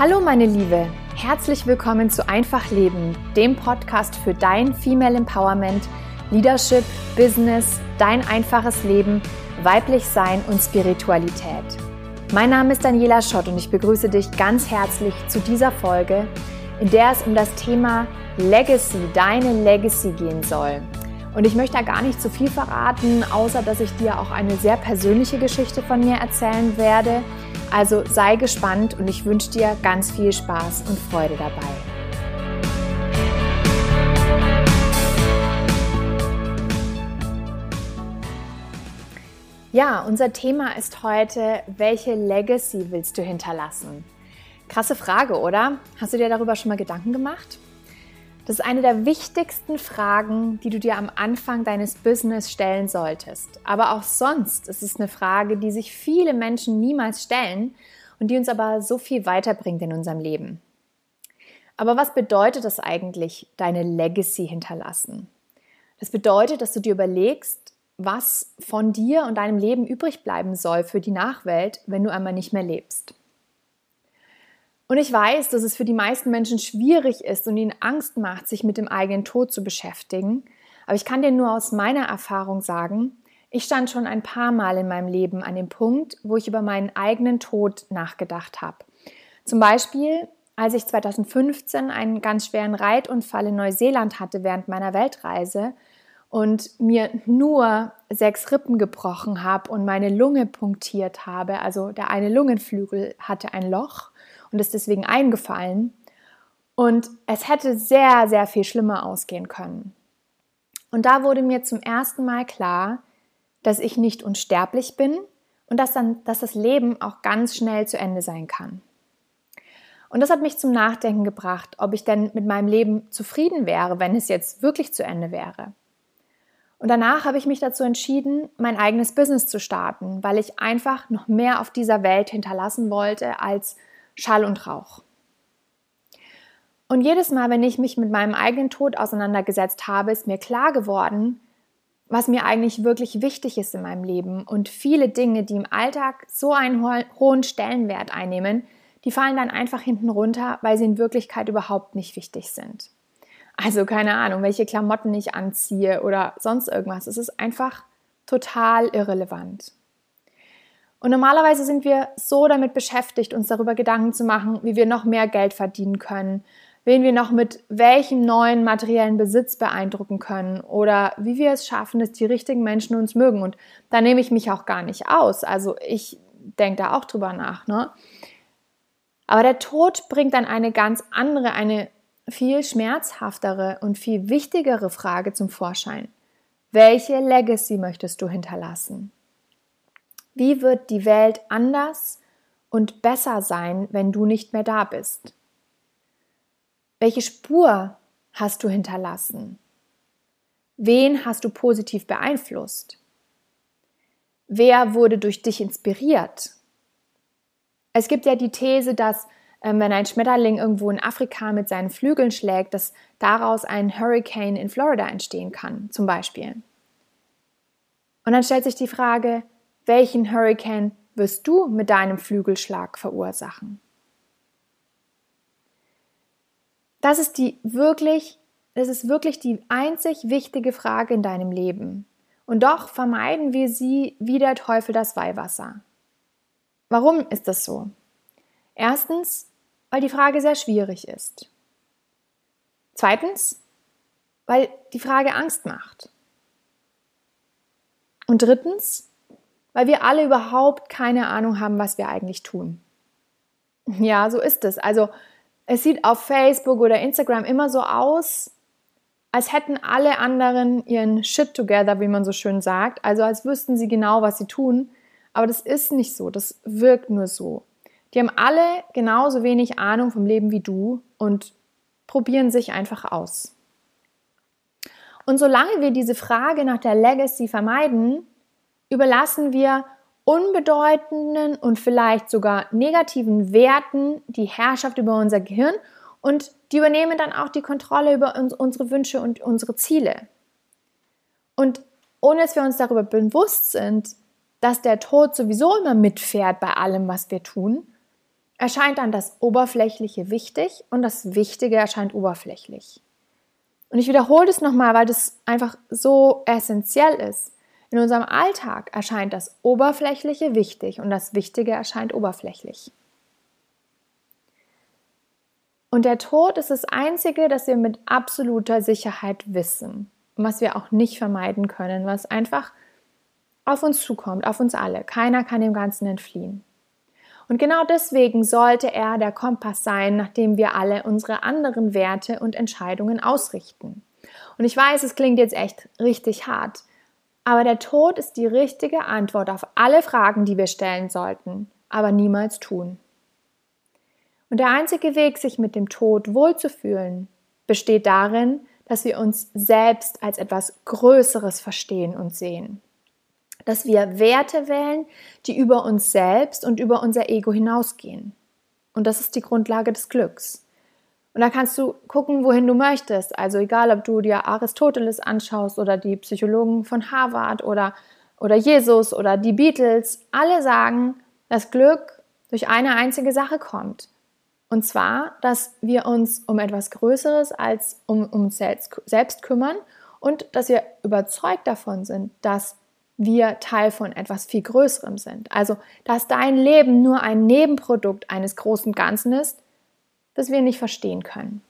Hallo meine Liebe, herzlich willkommen zu Einfach Leben, dem Podcast für dein Female Empowerment, Leadership, Business, dein einfaches Leben, weiblich Sein und Spiritualität. Mein Name ist Daniela Schott und ich begrüße dich ganz herzlich zu dieser Folge, in der es um das Thema Legacy, deine Legacy gehen soll. Und ich möchte da gar nicht zu viel verraten, außer dass ich dir auch eine sehr persönliche Geschichte von mir erzählen werde, also sei gespannt und ich wünsche dir ganz viel Spaß und Freude dabei. Ja, unser Thema ist heute, welche Legacy willst du hinterlassen? Krasse Frage, oder? Hast du dir darüber schon mal Gedanken gemacht? Das ist eine der wichtigsten Fragen, die du dir am Anfang deines Business stellen solltest. Aber auch sonst ist es eine Frage, die sich viele Menschen niemals stellen und die uns aber so viel weiterbringt in unserem Leben. Aber was bedeutet das eigentlich, deine Legacy hinterlassen? Das bedeutet, dass du dir überlegst, was von dir und deinem Leben übrig bleiben soll für die Nachwelt, wenn du einmal nicht mehr lebst. Und ich weiß, dass es für die meisten Menschen schwierig ist und ihnen Angst macht, sich mit dem eigenen Tod zu beschäftigen. Aber ich kann dir nur aus meiner Erfahrung sagen, ich stand schon ein paar Mal in meinem Leben an dem Punkt, wo ich über meinen eigenen Tod nachgedacht habe. Zum Beispiel, als ich 2015 einen ganz schweren Reitunfall in Neuseeland hatte während meiner Weltreise und mir nur sechs Rippen gebrochen habe und meine Lunge punktiert habe, also der eine Lungenflügel hatte ein Loch und ist deswegen eingefallen. Und es hätte sehr, sehr viel schlimmer ausgehen können. Und da wurde mir zum ersten Mal klar, dass ich nicht unsterblich bin und dass, dann, dass das Leben auch ganz schnell zu Ende sein kann. Und das hat mich zum Nachdenken gebracht, ob ich denn mit meinem Leben zufrieden wäre, wenn es jetzt wirklich zu Ende wäre. Und danach habe ich mich dazu entschieden, mein eigenes Business zu starten, weil ich einfach noch mehr auf dieser Welt hinterlassen wollte als Schall und Rauch. Und jedes Mal, wenn ich mich mit meinem eigenen Tod auseinandergesetzt habe, ist mir klar geworden, was mir eigentlich wirklich wichtig ist in meinem Leben. Und viele Dinge, die im Alltag so einen hohen Stellenwert einnehmen, die fallen dann einfach hinten runter, weil sie in Wirklichkeit überhaupt nicht wichtig sind. Also keine Ahnung, welche Klamotten ich anziehe oder sonst irgendwas. Es ist einfach total irrelevant. Und normalerweise sind wir so damit beschäftigt, uns darüber Gedanken zu machen, wie wir noch mehr Geld verdienen können, wen wir noch mit welchem neuen materiellen Besitz beeindrucken können oder wie wir es schaffen, dass die richtigen Menschen uns mögen. Und da nehme ich mich auch gar nicht aus. Also ich denke da auch drüber nach. Ne? Aber der Tod bringt dann eine ganz andere, eine viel schmerzhaftere und viel wichtigere Frage zum Vorschein. Welche Legacy möchtest du hinterlassen? Wie wird die Welt anders und besser sein, wenn du nicht mehr da bist? Welche Spur hast du hinterlassen? Wen hast du positiv beeinflusst? Wer wurde durch dich inspiriert? Es gibt ja die These, dass ähm, wenn ein Schmetterling irgendwo in Afrika mit seinen Flügeln schlägt, dass daraus ein Hurricane in Florida entstehen kann, zum Beispiel. Und dann stellt sich die Frage, welchen Hurricane wirst du mit deinem Flügelschlag verursachen? Das ist die wirklich, das ist wirklich die einzig wichtige Frage in deinem Leben. Und doch vermeiden wir sie wie der Teufel das Weihwasser. Warum ist das so? Erstens, weil die Frage sehr schwierig ist. Zweitens, weil die Frage Angst macht. Und drittens, weil wir alle überhaupt keine Ahnung haben, was wir eigentlich tun. Ja, so ist es. Also es sieht auf Facebook oder Instagram immer so aus, als hätten alle anderen ihren Shit together, wie man so schön sagt. Also als wüssten sie genau, was sie tun. Aber das ist nicht so. Das wirkt nur so. Die haben alle genauso wenig Ahnung vom Leben wie du und probieren sich einfach aus. Und solange wir diese Frage nach der Legacy vermeiden, überlassen wir unbedeutenden und vielleicht sogar negativen Werten die Herrschaft über unser Gehirn und die übernehmen dann auch die Kontrolle über uns, unsere Wünsche und unsere Ziele. Und ohne dass wir uns darüber bewusst sind, dass der Tod sowieso immer mitfährt bei allem, was wir tun, erscheint dann das Oberflächliche wichtig und das Wichtige erscheint oberflächlich. Und ich wiederhole das nochmal, weil das einfach so essentiell ist. In unserem Alltag erscheint das Oberflächliche wichtig und das Wichtige erscheint oberflächlich. Und der Tod ist das Einzige, das wir mit absoluter Sicherheit wissen und was wir auch nicht vermeiden können, was einfach auf uns zukommt, auf uns alle. Keiner kann dem Ganzen entfliehen. Und genau deswegen sollte er der Kompass sein, nach dem wir alle unsere anderen Werte und Entscheidungen ausrichten. Und ich weiß, es klingt jetzt echt richtig hart, aber der Tod ist die richtige Antwort auf alle Fragen, die wir stellen sollten, aber niemals tun. Und der einzige Weg, sich mit dem Tod wohlzufühlen, besteht darin, dass wir uns selbst als etwas Größeres verstehen und sehen. Dass wir Werte wählen, die über uns selbst und über unser Ego hinausgehen. Und das ist die Grundlage des Glücks. Und da kannst du gucken, wohin du möchtest. Also egal, ob du dir Aristoteles anschaust oder die Psychologen von Harvard oder, oder Jesus oder die Beatles, alle sagen, dass Glück durch eine einzige Sache kommt. Und zwar, dass wir uns um etwas Größeres als um, uns selbst, selbst kümmern und dass wir überzeugt davon sind, dass wir Teil von etwas viel Größerem sind. Also, dass dein Leben nur ein Nebenprodukt eines großen Ganzen ist, das wir nicht verstehen können.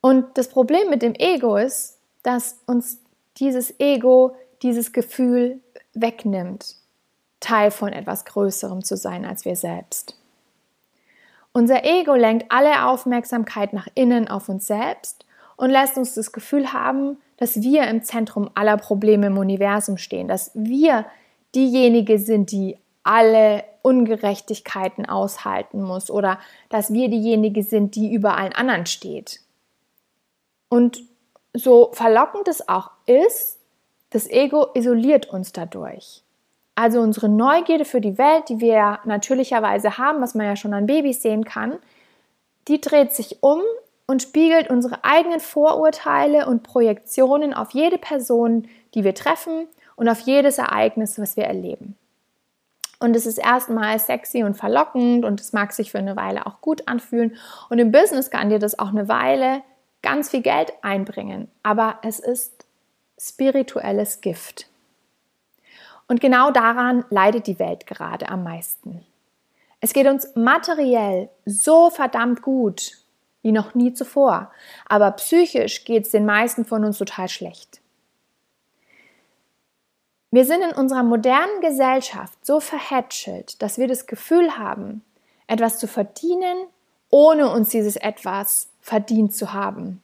Und das Problem mit dem Ego ist, dass uns dieses Ego dieses Gefühl wegnimmt. Teil von etwas Größerem zu sein als wir selbst. Unser Ego lenkt alle Aufmerksamkeit nach innen auf uns selbst und lässt uns das Gefühl haben, dass wir im Zentrum aller Probleme im Universum stehen, dass wir diejenige sind, die alle Ungerechtigkeiten aushalten muss oder dass wir diejenige sind, die über allen anderen steht. Und so verlockend es auch ist, das Ego isoliert uns dadurch. Also unsere Neugierde für die Welt, die wir natürlicherweise haben, was man ja schon an Babys sehen kann, die dreht sich um und spiegelt unsere eigenen Vorurteile und Projektionen auf jede Person, die wir treffen und auf jedes Ereignis, was wir erleben. Und es ist erstmal sexy und verlockend und es mag sich für eine Weile auch gut anfühlen. Und im Business kann dir das auch eine Weile ganz viel Geld einbringen. Aber es ist spirituelles Gift. Und genau daran leidet die Welt gerade am meisten. Es geht uns materiell so verdammt gut wie noch nie zuvor, aber psychisch geht es den meisten von uns total schlecht. Wir sind in unserer modernen Gesellschaft so verhätschelt, dass wir das Gefühl haben, etwas zu verdienen, ohne uns dieses etwas verdient zu haben.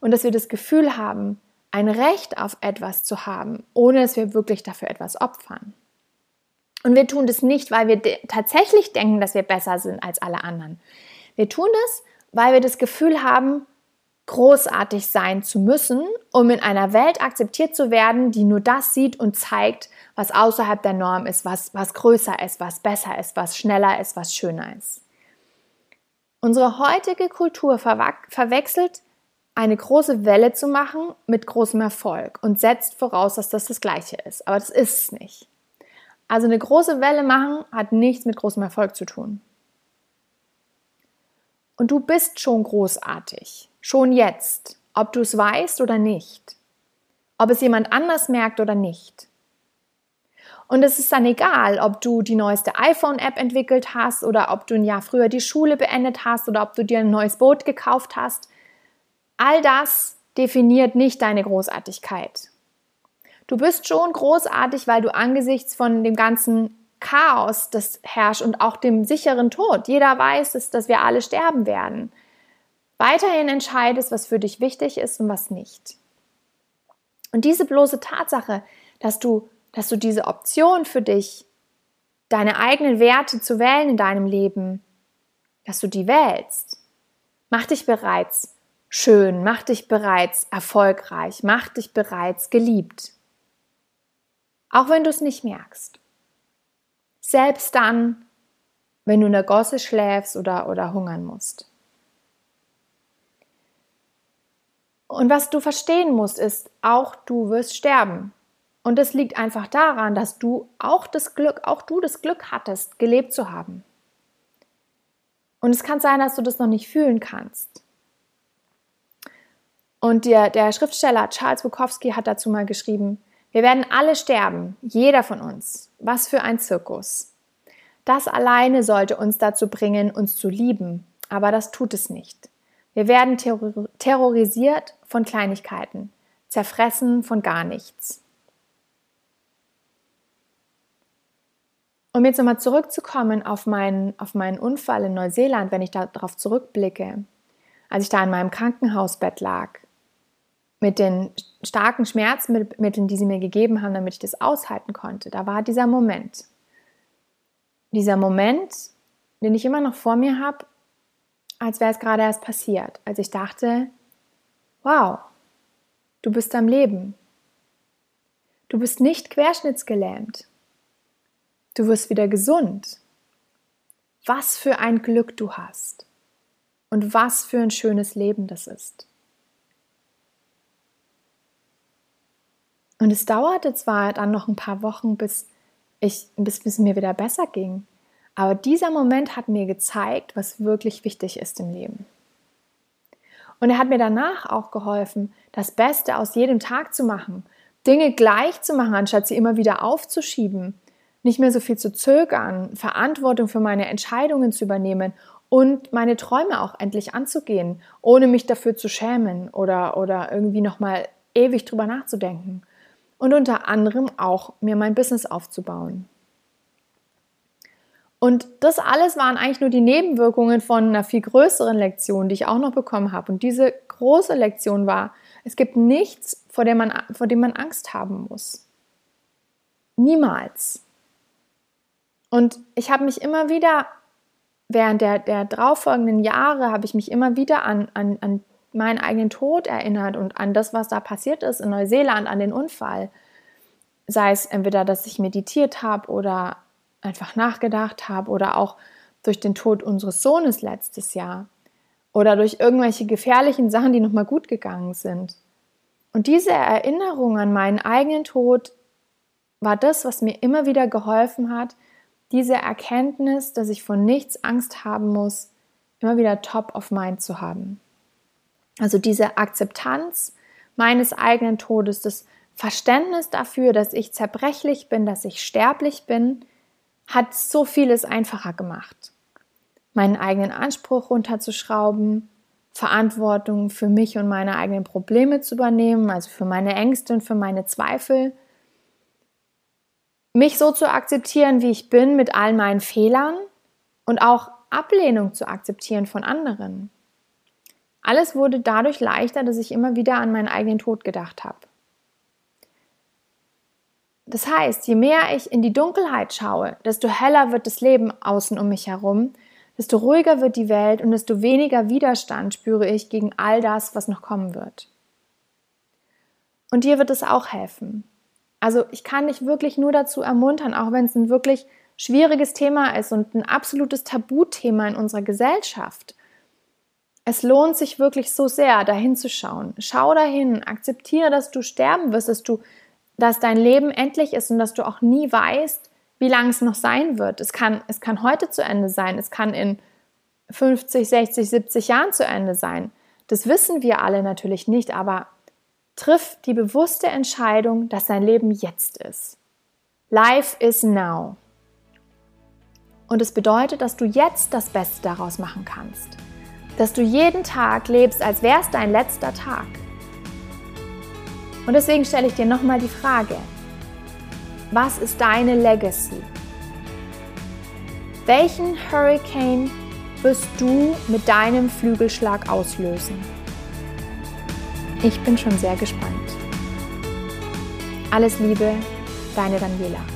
Und dass wir das Gefühl haben, ein Recht auf etwas zu haben, ohne dass wir wirklich dafür etwas opfern. Und wir tun das nicht, weil wir de tatsächlich denken, dass wir besser sind als alle anderen. Wir tun das, weil wir das Gefühl haben, großartig sein zu müssen, um in einer Welt akzeptiert zu werden, die nur das sieht und zeigt, was außerhalb der Norm ist, was, was größer ist, was besser ist, was schneller ist, was schöner ist. Unsere heutige Kultur verwechselt eine große Welle zu machen mit großem Erfolg und setzt voraus, dass das das Gleiche ist. Aber das ist es nicht. Also eine große Welle machen hat nichts mit großem Erfolg zu tun. Und du bist schon großartig, schon jetzt, ob du es weißt oder nicht, ob es jemand anders merkt oder nicht. Und es ist dann egal, ob du die neueste iPhone-App entwickelt hast oder ob du ein Jahr früher die Schule beendet hast oder ob du dir ein neues Boot gekauft hast. All das definiert nicht deine Großartigkeit. Du bist schon großartig, weil du angesichts von dem ganzen Chaos, das herrscht und auch dem sicheren Tod, jeder weiß es, dass wir alle sterben werden, weiterhin entscheidest, was für dich wichtig ist und was nicht. Und diese bloße Tatsache, dass du, dass du diese Option für dich, deine eigenen Werte zu wählen in deinem Leben, dass du die wählst, macht dich bereits schön, mach dich bereits erfolgreich, mach dich bereits geliebt. Auch wenn du es nicht merkst. Selbst dann, wenn du in der Gosse schläfst oder, oder hungern musst. Und was du verstehen musst, ist, auch du wirst sterben. Und das liegt einfach daran, dass du auch das Glück, auch du das Glück hattest, gelebt zu haben. Und es kann sein, dass du das noch nicht fühlen kannst. Und der, der Schriftsteller Charles Bukowski hat dazu mal geschrieben, wir werden alle sterben, jeder von uns. Was für ein Zirkus. Das alleine sollte uns dazu bringen, uns zu lieben, aber das tut es nicht. Wir werden terrorisiert von Kleinigkeiten, zerfressen von gar nichts. Um jetzt nochmal zurückzukommen auf meinen, auf meinen Unfall in Neuseeland, wenn ich darauf zurückblicke, als ich da in meinem Krankenhausbett lag, mit den starken Schmerzmitteln, die sie mir gegeben haben, damit ich das aushalten konnte, da war dieser Moment. Dieser Moment, den ich immer noch vor mir habe, als wäre es gerade erst passiert, als ich dachte, wow, du bist am Leben. Du bist nicht querschnittsgelähmt. Du wirst wieder gesund. Was für ein Glück du hast. Und was für ein schönes Leben das ist. Und es dauerte zwar dann noch ein paar Wochen, bis, ich, bis, bis es mir wieder besser ging. Aber dieser Moment hat mir gezeigt, was wirklich wichtig ist im Leben. Und er hat mir danach auch geholfen, das Beste aus jedem Tag zu machen, Dinge gleich zu machen, anstatt sie immer wieder aufzuschieben, nicht mehr so viel zu zögern, Verantwortung für meine Entscheidungen zu übernehmen und meine Träume auch endlich anzugehen, ohne mich dafür zu schämen oder, oder irgendwie nochmal ewig drüber nachzudenken. Und unter anderem auch mir mein Business aufzubauen. Und das alles waren eigentlich nur die Nebenwirkungen von einer viel größeren Lektion, die ich auch noch bekommen habe. Und diese große Lektion war, es gibt nichts, vor dem man, vor dem man Angst haben muss. Niemals. Und ich habe mich immer wieder, während der, der darauffolgenden Jahre, habe ich mich immer wieder an, an, an meinen eigenen Tod erinnert und an das, was da passiert ist in Neuseeland, an den Unfall. Sei es entweder, dass ich meditiert habe oder einfach nachgedacht habe oder auch durch den Tod unseres Sohnes letztes Jahr oder durch irgendwelche gefährlichen Sachen, die nochmal gut gegangen sind. Und diese Erinnerung an meinen eigenen Tod war das, was mir immer wieder geholfen hat, diese Erkenntnis, dass ich von nichts Angst haben muss, immer wieder top of mind zu haben. Also diese Akzeptanz meines eigenen Todes, das Verständnis dafür, dass ich zerbrechlich bin, dass ich sterblich bin, hat so vieles einfacher gemacht. Meinen eigenen Anspruch runterzuschrauben, Verantwortung für mich und meine eigenen Probleme zu übernehmen, also für meine Ängste und für meine Zweifel mich so zu akzeptieren, wie ich bin, mit all meinen Fehlern und auch Ablehnung zu akzeptieren von anderen. Alles wurde dadurch leichter, dass ich immer wieder an meinen eigenen Tod gedacht habe. Das heißt, je mehr ich in die Dunkelheit schaue, desto heller wird das Leben außen um mich herum, desto ruhiger wird die Welt und desto weniger Widerstand spüre ich gegen all das, was noch kommen wird. Und dir wird es auch helfen. Also ich kann dich wirklich nur dazu ermuntern, auch wenn es ein wirklich schwieriges Thema ist und ein absolutes Tabuthema in unserer Gesellschaft. Es lohnt sich wirklich so sehr, dahin zu schauen. Schau dahin, akzeptiere, dass du sterben wirst, dass du, dass dein Leben endlich ist und dass du auch nie weißt, wie lange es noch sein wird. Es kann, es kann heute zu Ende sein, es kann in 50, 60, 70 Jahren zu Ende sein. Das wissen wir alle natürlich nicht, aber Triff die bewusste Entscheidung, dass dein Leben jetzt ist. Life is now. Und es bedeutet, dass du jetzt das Beste daraus machen kannst. Dass du jeden Tag lebst, als wäre es dein letzter Tag. Und deswegen stelle ich dir nochmal die Frage, was ist deine Legacy? Welchen Hurricane wirst du mit deinem Flügelschlag auslösen? Ich bin schon sehr gespannt. Alles Liebe, deine Daniela.